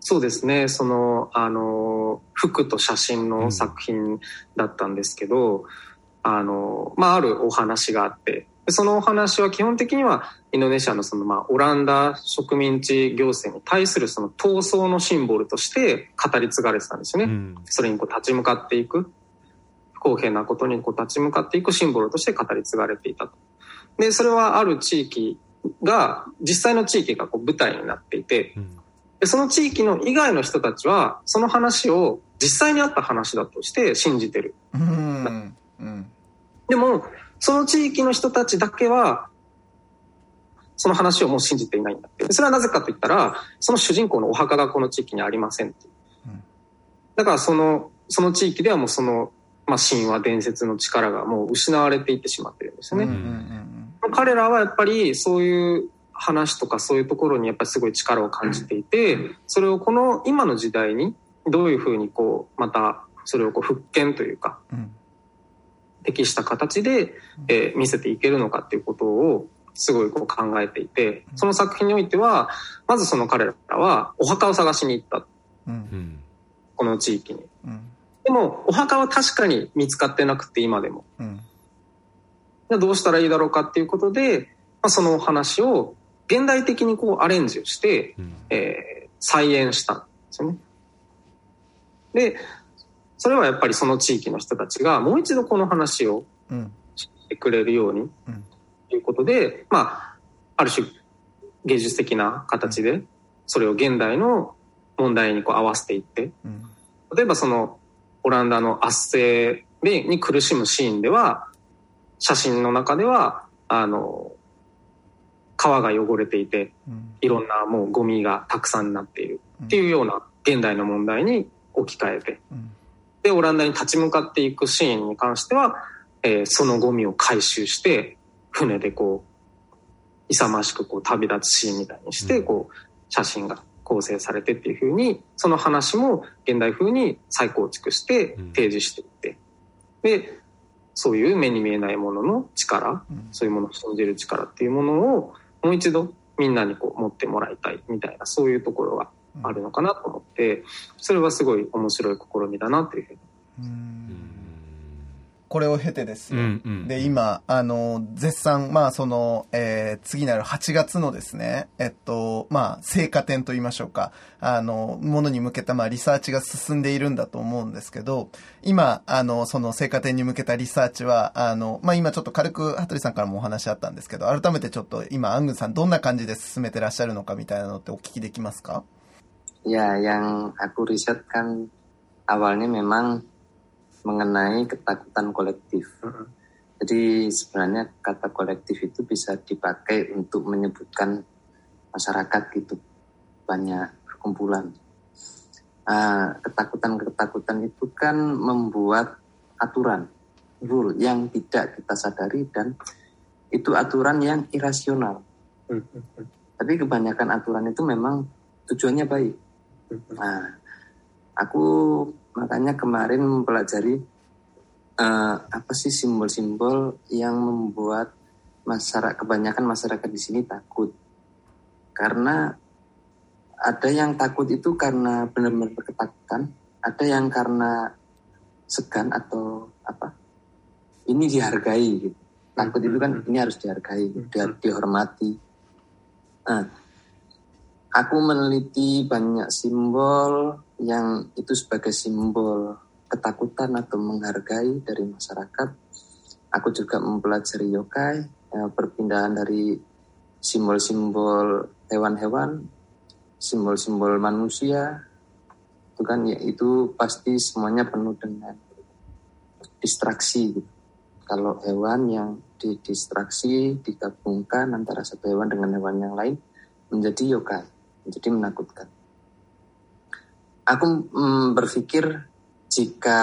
そうですね。その、あの、服と写真の作品だったんですけど、うん、あの、まあ、あるお話があって、そのお話は基本的にはインドネシアのそのまあオランダ植民地行政に対するその闘争のシンボルとして語り継がれてたんですよね。うん、それにこう立ち向かっていく不公平なことにこう立ち向かっていくシンボルとして語り継がれていたと。で、それはある地域が、実際の地域がこう舞台になっていて、でその地域の以外の人たちはその話を実際にあった話だとして信じてる。うんうん、でもその地域の人たちだけは、その話をもう信じていないんだって。それはなぜかと言ったら、その主人公のお墓がこの地域にありませんって。だからその、その地域ではもうその、まあ、神話伝説の力がもう失われていってしまってるんですよね。彼らはやっぱりそういう話とかそういうところにやっぱりすごい力を感じていて、それをこの今の時代にどういうふうにこう、またそれをこう復権というか、適した形で、えー、見せていけるのかっていうことをすごいこう考えていて、その作品においては、まずその彼らはお墓を探しに行った。うん、この地域に。うん、でも、お墓は確かに見つかってなくて、今でも。うん、じゃどうしたらいいだろうかっていうことで、まあ、その話を現代的にこうアレンジをして、うん、えー、再演したんですよね。で、それはやっぱりその地域の人たちがもう一度この話をしてくれるように、ということで、まあ、ある種芸術的な形でそれを現代の問題にこう合わせていって、例えばそのオランダの圧政でに苦しむシーンでは写真の中ではあの川が汚れていて、いろんなもうゴミがたくさんになっているっていうような現代の問題に置き換えて、で、オランダに立ち向かっていくシーンに関しては、えー、そのゴミを回収して、船でこう、勇ましくこう旅立つシーンみたいにして、こう、写真が構成されてっていうふうに、その話も現代風に再構築して提示していって、で、そういう目に見えないものの力、そういうものを信じる力っていうものをもう一度みんなにこう持ってもらいたいみたいな、そういうところがあるのかなと思ってそれはすごい面白い試みだなというふうに。これを経てですよ。うんうん、で、今、あの、絶賛、まあ、その、えー、次なる8月のですね、えっと、まあ、成果点と言いましょうか、あの、ものに向けた、まあ、リサーチが進んでいるんだと思うんですけど、今、あの、その成果点に向けたリサーチは、あの、まあ、今ちょっと軽く、羽鳥さんからもお話あったんですけど、改めてちょっと今、アングンさんどんな感じで進めてらっしゃるのかみたいなのってお聞きできますか？Ya, yang aku riset kan awalnya memang mengenai ketakutan kolektif. Jadi sebenarnya kata kolektif itu bisa dipakai untuk menyebutkan masyarakat gitu banyak kumpulan. Uh, ketakutan-ketakutan itu kan membuat aturan, rule yang tidak kita sadari dan itu aturan yang irasional. Tapi kebanyakan aturan itu memang tujuannya baik. Nah, aku makanya kemarin mempelajari uh, apa sih simbol-simbol yang membuat masyarakat kebanyakan masyarakat di sini takut? Karena ada yang takut itu karena benar-benar ketakutan ada yang karena segan atau apa ini dihargai gitu. Takut itu kan ini harus dihargai di, dihormati. Nah, aku meneliti banyak simbol yang itu sebagai simbol ketakutan atau menghargai dari masyarakat. Aku juga mempelajari yokai, ya, perpindahan dari simbol-simbol hewan-hewan, simbol-simbol manusia, itu kan ya itu pasti semuanya penuh dengan distraksi. Gitu. Kalau hewan yang didistraksi digabungkan antara satu hewan dengan hewan yang lain menjadi yokai, menjadi menakutkan. Aku mm, berpikir jika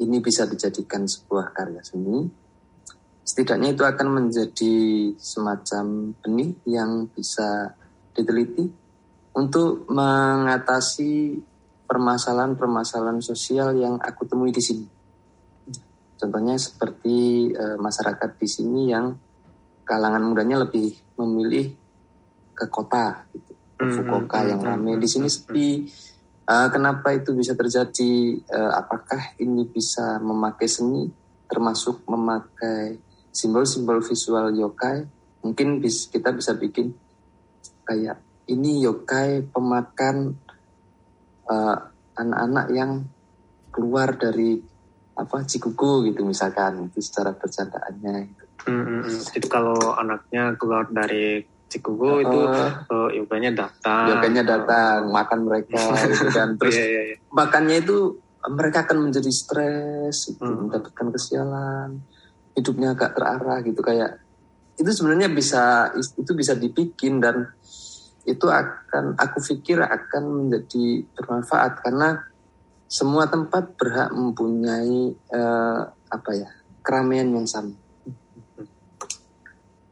ini bisa dijadikan sebuah karya seni, setidaknya itu akan menjadi semacam benih yang bisa diteliti untuk mengatasi permasalahan-permasalahan sosial yang aku temui di sini. Contohnya seperti e, masyarakat di sini yang kalangan mudanya lebih memilih ke kota, gitu, Fukuoka hmm, yang hmm, ramai. Di sini sepi, Uh, kenapa itu bisa terjadi? Uh, apakah ini bisa memakai seni, termasuk memakai simbol-simbol visual yokai? Mungkin bis, kita bisa bikin kayak ini yokai pemakan eh, anak-anak yang keluar dari apa cikuku gitu misalkan itu secara bercandaannya. Gitu. Hmm, hmm, hmm. Itu kalau anaknya keluar dari Cikugo uh, itu uh, yoganya datang. Yoganya datang, makan mereka gitu kan. Terus yeah, yeah, yeah. makannya itu mereka akan menjadi stres, gitu, hmm. mendapatkan kesialan, hidupnya agak terarah gitu kayak itu sebenarnya bisa itu bisa dibikin dan itu akan aku pikir akan menjadi bermanfaat karena semua tempat berhak mempunyai uh, apa ya keramaian yang sama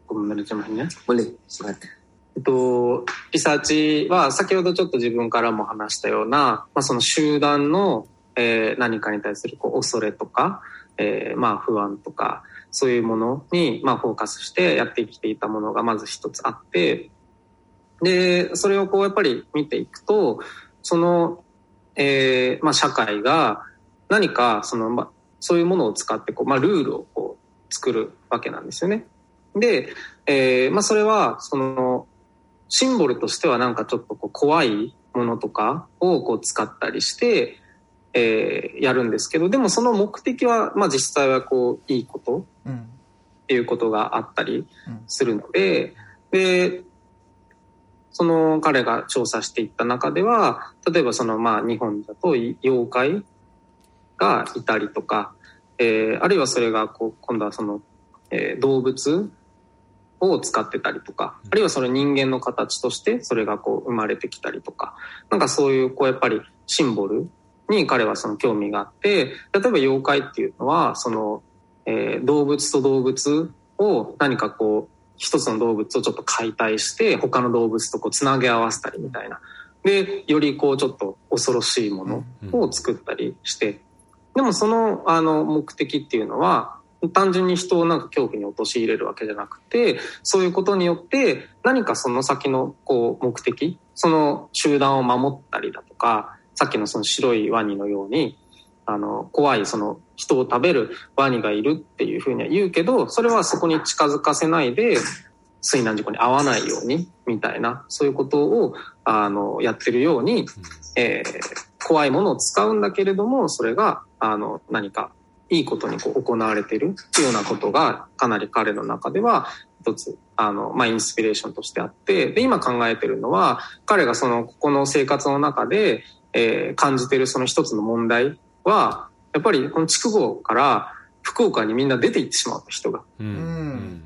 ごめんなさいね。boleh, silakan. えっと、リサーチは先ほどちょっと自分からも話したような、まあ、その集団の、えー、何かに対するこう恐れとか、えー、まあ不安とか、そういうものに、まあ、フォーカスしてやってきていたものがまず一つあって、で、それをこうやっぱり見ていくと、その、えー、まあ社会が何かその、まあ、そういうものを使ってこう、まあルールをこう作るわけなんですよね。で、えー、まあそれは、その、シンボルとしてはなんかちょっとこう怖いものとかをこう使ったりして、えー、やるんですけど、でもその目的は、まあ実際はこう、いいことっていうことがあったりするので、うん、で、その彼が調査していった中では、例えばそのまあ日本だと妖怪がいたりとか、えー、あるいはそれがこう今度はその、えー、動物を使ってたりとか、あるいはそれ人間の形としてそれがこう生まれてきたりとか、なんかそういうこうやっぱりシンボルに彼はその興味があって、例えば妖怪っていうのは、その、えー、動物と動物を何かこう、一つの動物をちょっと解体して他の動物とこうつなげ合わせたりみたいな。で、よりこうちょっと恐ろしいものを作ったりして、でもそのあの目的っていうのは、単純に人をなんか恐怖に陥れるわけじゃなくて、そういうことによって何かその先のこう目的、その集団を守ったりだとか、さっきのその白いワニのように、あの、怖い、その、人を食べるワニがいるっていうふうには言うけど、それはそこに近づかせないで、水難事故に遭わないように、みたいな、そういうことを、あの、やってるように、えー、怖いものを使うんだけれども、それが、あの、何か、いいことにこう行われていうようなことが、かなり彼の中では、一つ、あの、まあ、インスピレーションとしてあって、で、今考えてるのは、彼がその、ここの生活の中で、えー、感じてるその一つの問題は、やっぱりこの筑後から福岡にみんな出て行ってしまう人が。うん、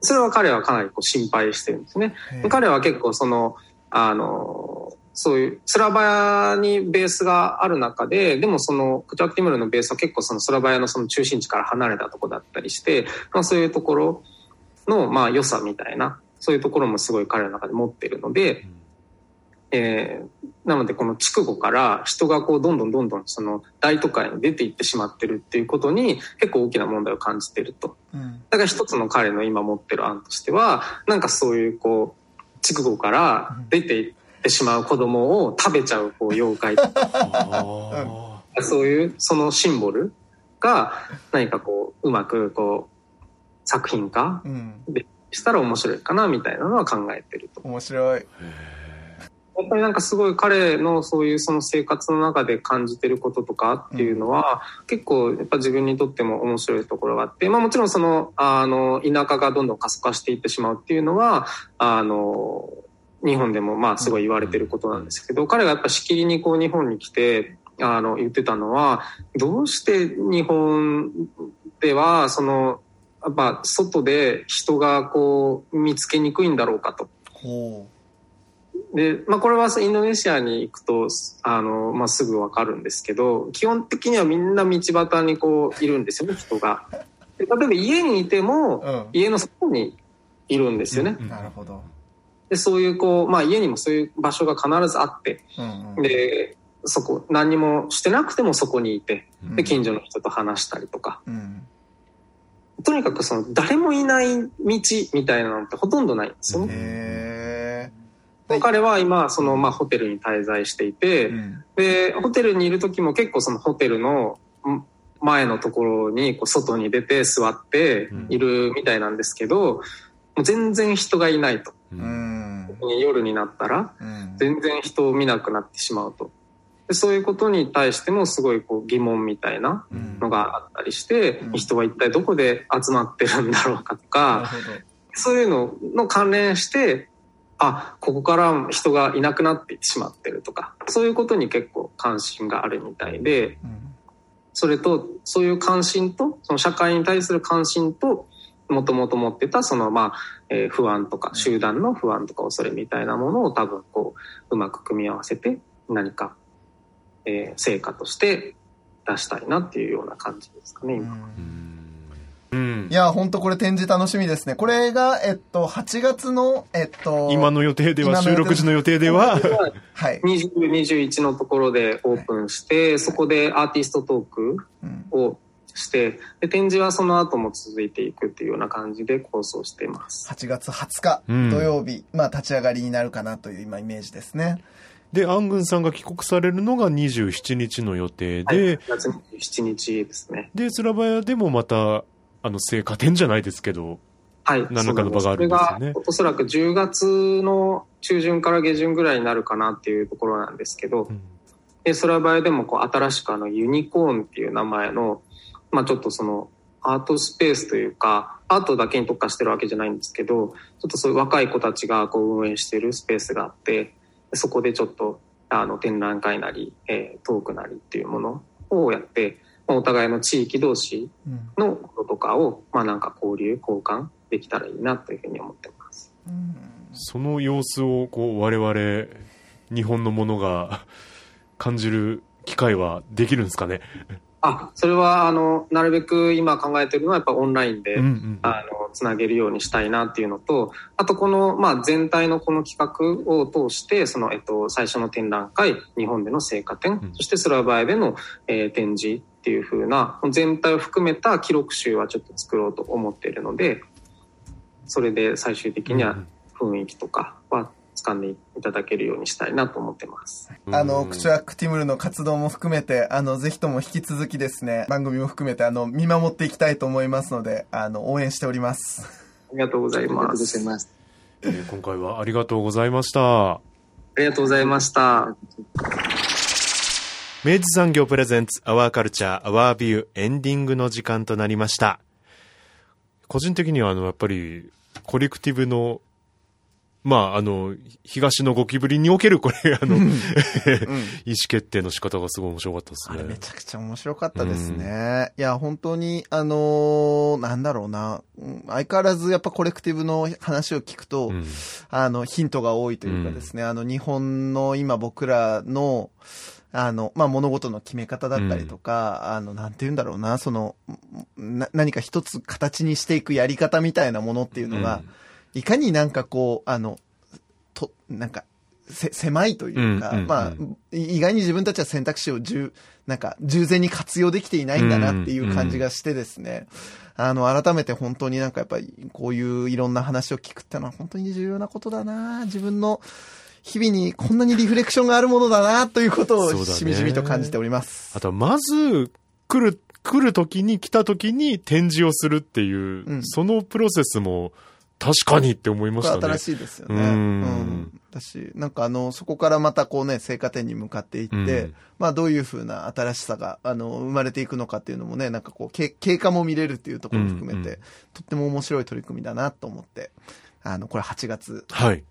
それは彼はかなりこう心配してるんですね。彼は結構その、あの、そういうスラバヤにベースがある中で、でもそのクチャクティムルのベースは結構そのスラバヤのその中心地から離れたとこだったりして、まあそういうところのまあ良さみたいな、そういうところもすごい彼の中で持ってるので、えー、なのでこの筑後から人がこうどんどんどんどんその大都会に出ていってしまってるっていうことに結構大きな問題を感じてると。だから一つの彼の今持ってる案としては、なんかそういうこう、筑後から出ていってしまう子供を食べちゃうこう妖怪とか、そういうそのシンボルが何かこううまくこう作品化でしたら面白いかなみたいなのは考えてると。面白い。やっぱりなんかすごい彼のそういうその生活の中で感じてることとかっていうのは、結構やっぱ自分にとっても面白いところがあって、まあもちろんその、あの、田舎がどんどん過疎化していってしまうっていうのは、あの、日本でもまあすごい言われてることなんですけど、彼がやっぱしきりにこう日本に来て、あの、言ってたのは、どうして日本では、その、やっぱ外で人がこう見つけにくいんだろうかと。ほうで、まあ、これはインドネシアに行くと、あの、まあ、すぐわかるんですけど、基本的にはみんな道端にこう、いるんですよね、人が。で例えば家にいても、うん、家の外にいるんですよね。うん、なるほど。で、そういうこう、まあ、家にもそういう場所が必ずあって、うんうん、で、そこ、何にもしてなくてもそこにいて、で、近所の人と話したりとか。うん、とにかくその、誰もいない道みたいなのってほとんどないんですよね。彼は今、その、まあ、ホテルに滞在していて、うん、で、ホテルにいる時も結構そのホテルの前のところに、こう、外に出て座っているみたいなんですけど、もう全然人がいないと。うん、夜になったら、全然人を見なくなってしまうと。でそういうことに対してもすごいこう疑問みたいなのがあったりして、うん、人は一体どこで集まってるんだろうかとか、そういうのの関連して、あ、ここから人がいなくなっていってしまってるとか、そういうことに結構関心があるみたいで、それと、そういう関心と、その社会に対する関心と、もともと持ってた、その、まあ、えー、不安とか、集団の不安とか恐れみたいなものを多分、こう、うまく組み合わせて、何か、えー、成果として出したいなっていうような感じですかね、今。うん、いや、本当これ展示楽しみですね。これが、えっと、8月の、えっと、今の予定では、収録時の予定では、はい。20、21のところでオープンして、はい、そこでアーティストトークをして、で、展示はその後も続いていくっていうような感じで構想しています。8月20日、土曜日、うん、まあ、立ち上がりになるかなという今イメージですね。で、アングンさんが帰国されるのが27日の予定で、はい、8月27日ですね。で、スラバヤでもまた、あの、成果展じゃないですけど、はい。何らかの場があるんですよね。おそらく10月の中旬から下旬ぐらいになるかなっていうところなんですけど、うん、で、それは場合でもこう新しくあのユニコーンっていう名前の、まあちょっとそのアートスペースというか、アートだけに特化してるわけじゃないんですけど、ちょっとそういう若い子たちがこう運営してるスペースがあって、そこでちょっとあの展覧会なり、えー、トークなりっていうものをやって、お互いの地域同士のこととかを、まあなんか交流、交換できたらいいなというふうに思ってます。その様子をこう我々、日本のものが感じる機会はできるんですかね？あ、それは、あの、なるべく今考えてるのはやっぱオンラインで、うんうん、あの、つなげるようにしたいなっていうのと、あとこの、まあ全体のこの企画を通して、その、えっと、最初の展覧会、日本での成果展、うん、そしてスラバイでの、えー、展示っていう風な、全体を含めた記録集はちょっと作ろうと思っているので、それで最終的には雰囲気とかは掴んでいただけるようにしたいなと思ってます。あの、クチュアックティムルの活動も含めて、あの、ぜひとも引き続きですね、番組も含めて、あの、見守っていきたいと思いますので、あの、応援しております。ありがとうございます。えー、今回はありがとうございました。ありがとうございました。明治産業プレゼンツアワーカルチャーアワービューエンディングの時間となりました。個人的にはあの、やっぱり、コレクティブのまあ、あの、東のゴキブリにおけるこれ、あの、うん、意思決定の仕方がすごい面白かったですね。あれめちゃくちゃ面白かったですね。うん、いや、本当に、あのー、なんだろうな、相変わらずやっぱコレクティブの話を聞くと、うん、あの、ヒントが多いというかですね、あの、日本の今僕らの、あの、まあ、物事の決め方だったりとか、うん、あの、なんて言うんだろうな、その、な、何か一つ形にしていくやり方みたいなものっていうのが、うんいかになんかこう、あの、と、なんか、せ、狭いというか、うんうんうん、まあ、意外に自分たちは選択肢を十、なんか、従前に活用できていないんだなっていう感じがしてですね、うんうん、あの、改めて本当になんかやっぱり、こういういろんな話を聞くってのは本当に重要なことだな。自分の、日々にこんなにリフレクションがあるものだなということをしみじみと感じております。あと、まず、来る、来る時に来た時に展示をするっていう、うん、そのプロセスも、確かにって思いましたね。新しいですよね。うん。うん。だし、なんかあの、そこからまたこうね、成果点に向かっていって、うん、まあどういうふうな新しさが、あの、生まれていくのかっていうのもね、なんかこう、経過も見れるっていうところを含めて、うんうん、とっても面白い取り組みだなと思って、あの、これ8月20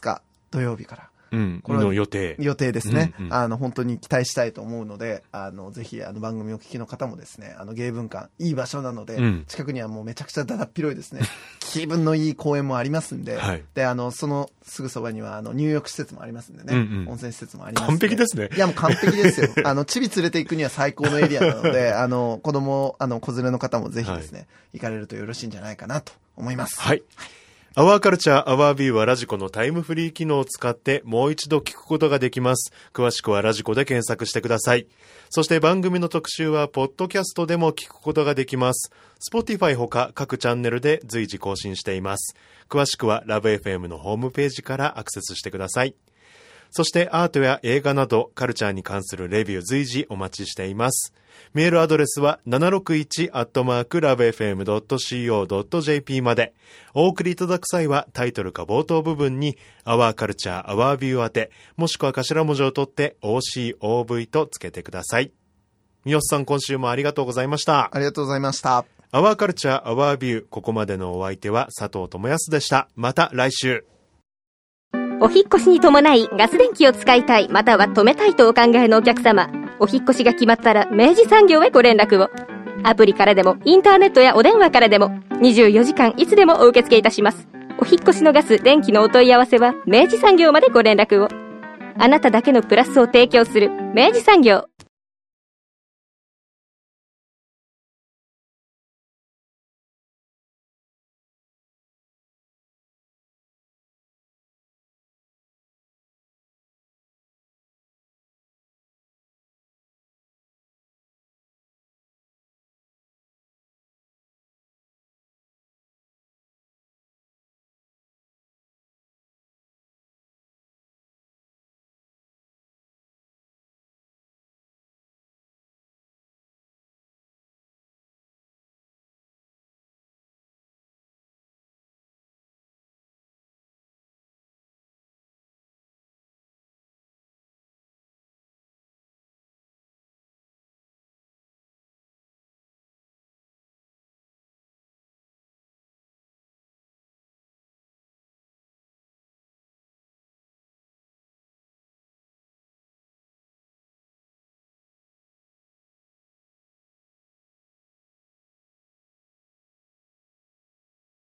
日土曜日から、うん、これの予定。予定ですね、うんうん。あの、本当に期待したいと思うので、あの、ぜひ、あの、番組を聞きの方もですね、あの、芸文館、いい場所なので、うん、近くにはもうめちゃくちゃだだっ広いですね、気分のいい公園もありますんで、はい、で、あの、そのすぐそばには、あの、入浴施設もありますんでね、うんうん、温泉施設もあります完璧ですね。いや、もう完璧ですよ。あの、チビ連れて行くには最高のエリアなので、あの、子供、あの、子連れの方もぜひですね、はい、行かれるとよろしいんじゃないかなと思います。はい、はいアワーカルチャーアワービューはラジコのタイムフリー機能を使ってもう一度聞くことができます。詳しくはラジコで検索してください。そして番組の特集はポッドキャストでも聞くことができます。Spotify ほか各チャンネルで随時更新しています。詳しくはラブ f m のホームページからアクセスしてください。そしてアートや映画などカルチャーに関するレビュー随時お待ちしています。メールアドレスは 761-lovefm.co.jp まで。お送りいただく際はタイトルか冒頭部分に Our Culture, Our View 宛て、もしくは頭文字を取って OCOV とつけてください。三好さん今週もありがとうございました。ありがとうございました。Our Culture, Our View ここまでのお相手は佐藤智康でした。また来週。お引越しに伴いガス電気を使いたい、または止めたいとお考えのお客様、お引越しが決まったら明治産業へご連絡を。アプリからでも、インターネットやお電話からでも、24時間いつでもお受け付けいたします。お引越しのガス、電気のお問い合わせは、明治産業までご連絡を。あなただけのプラスを提供する、明治産業。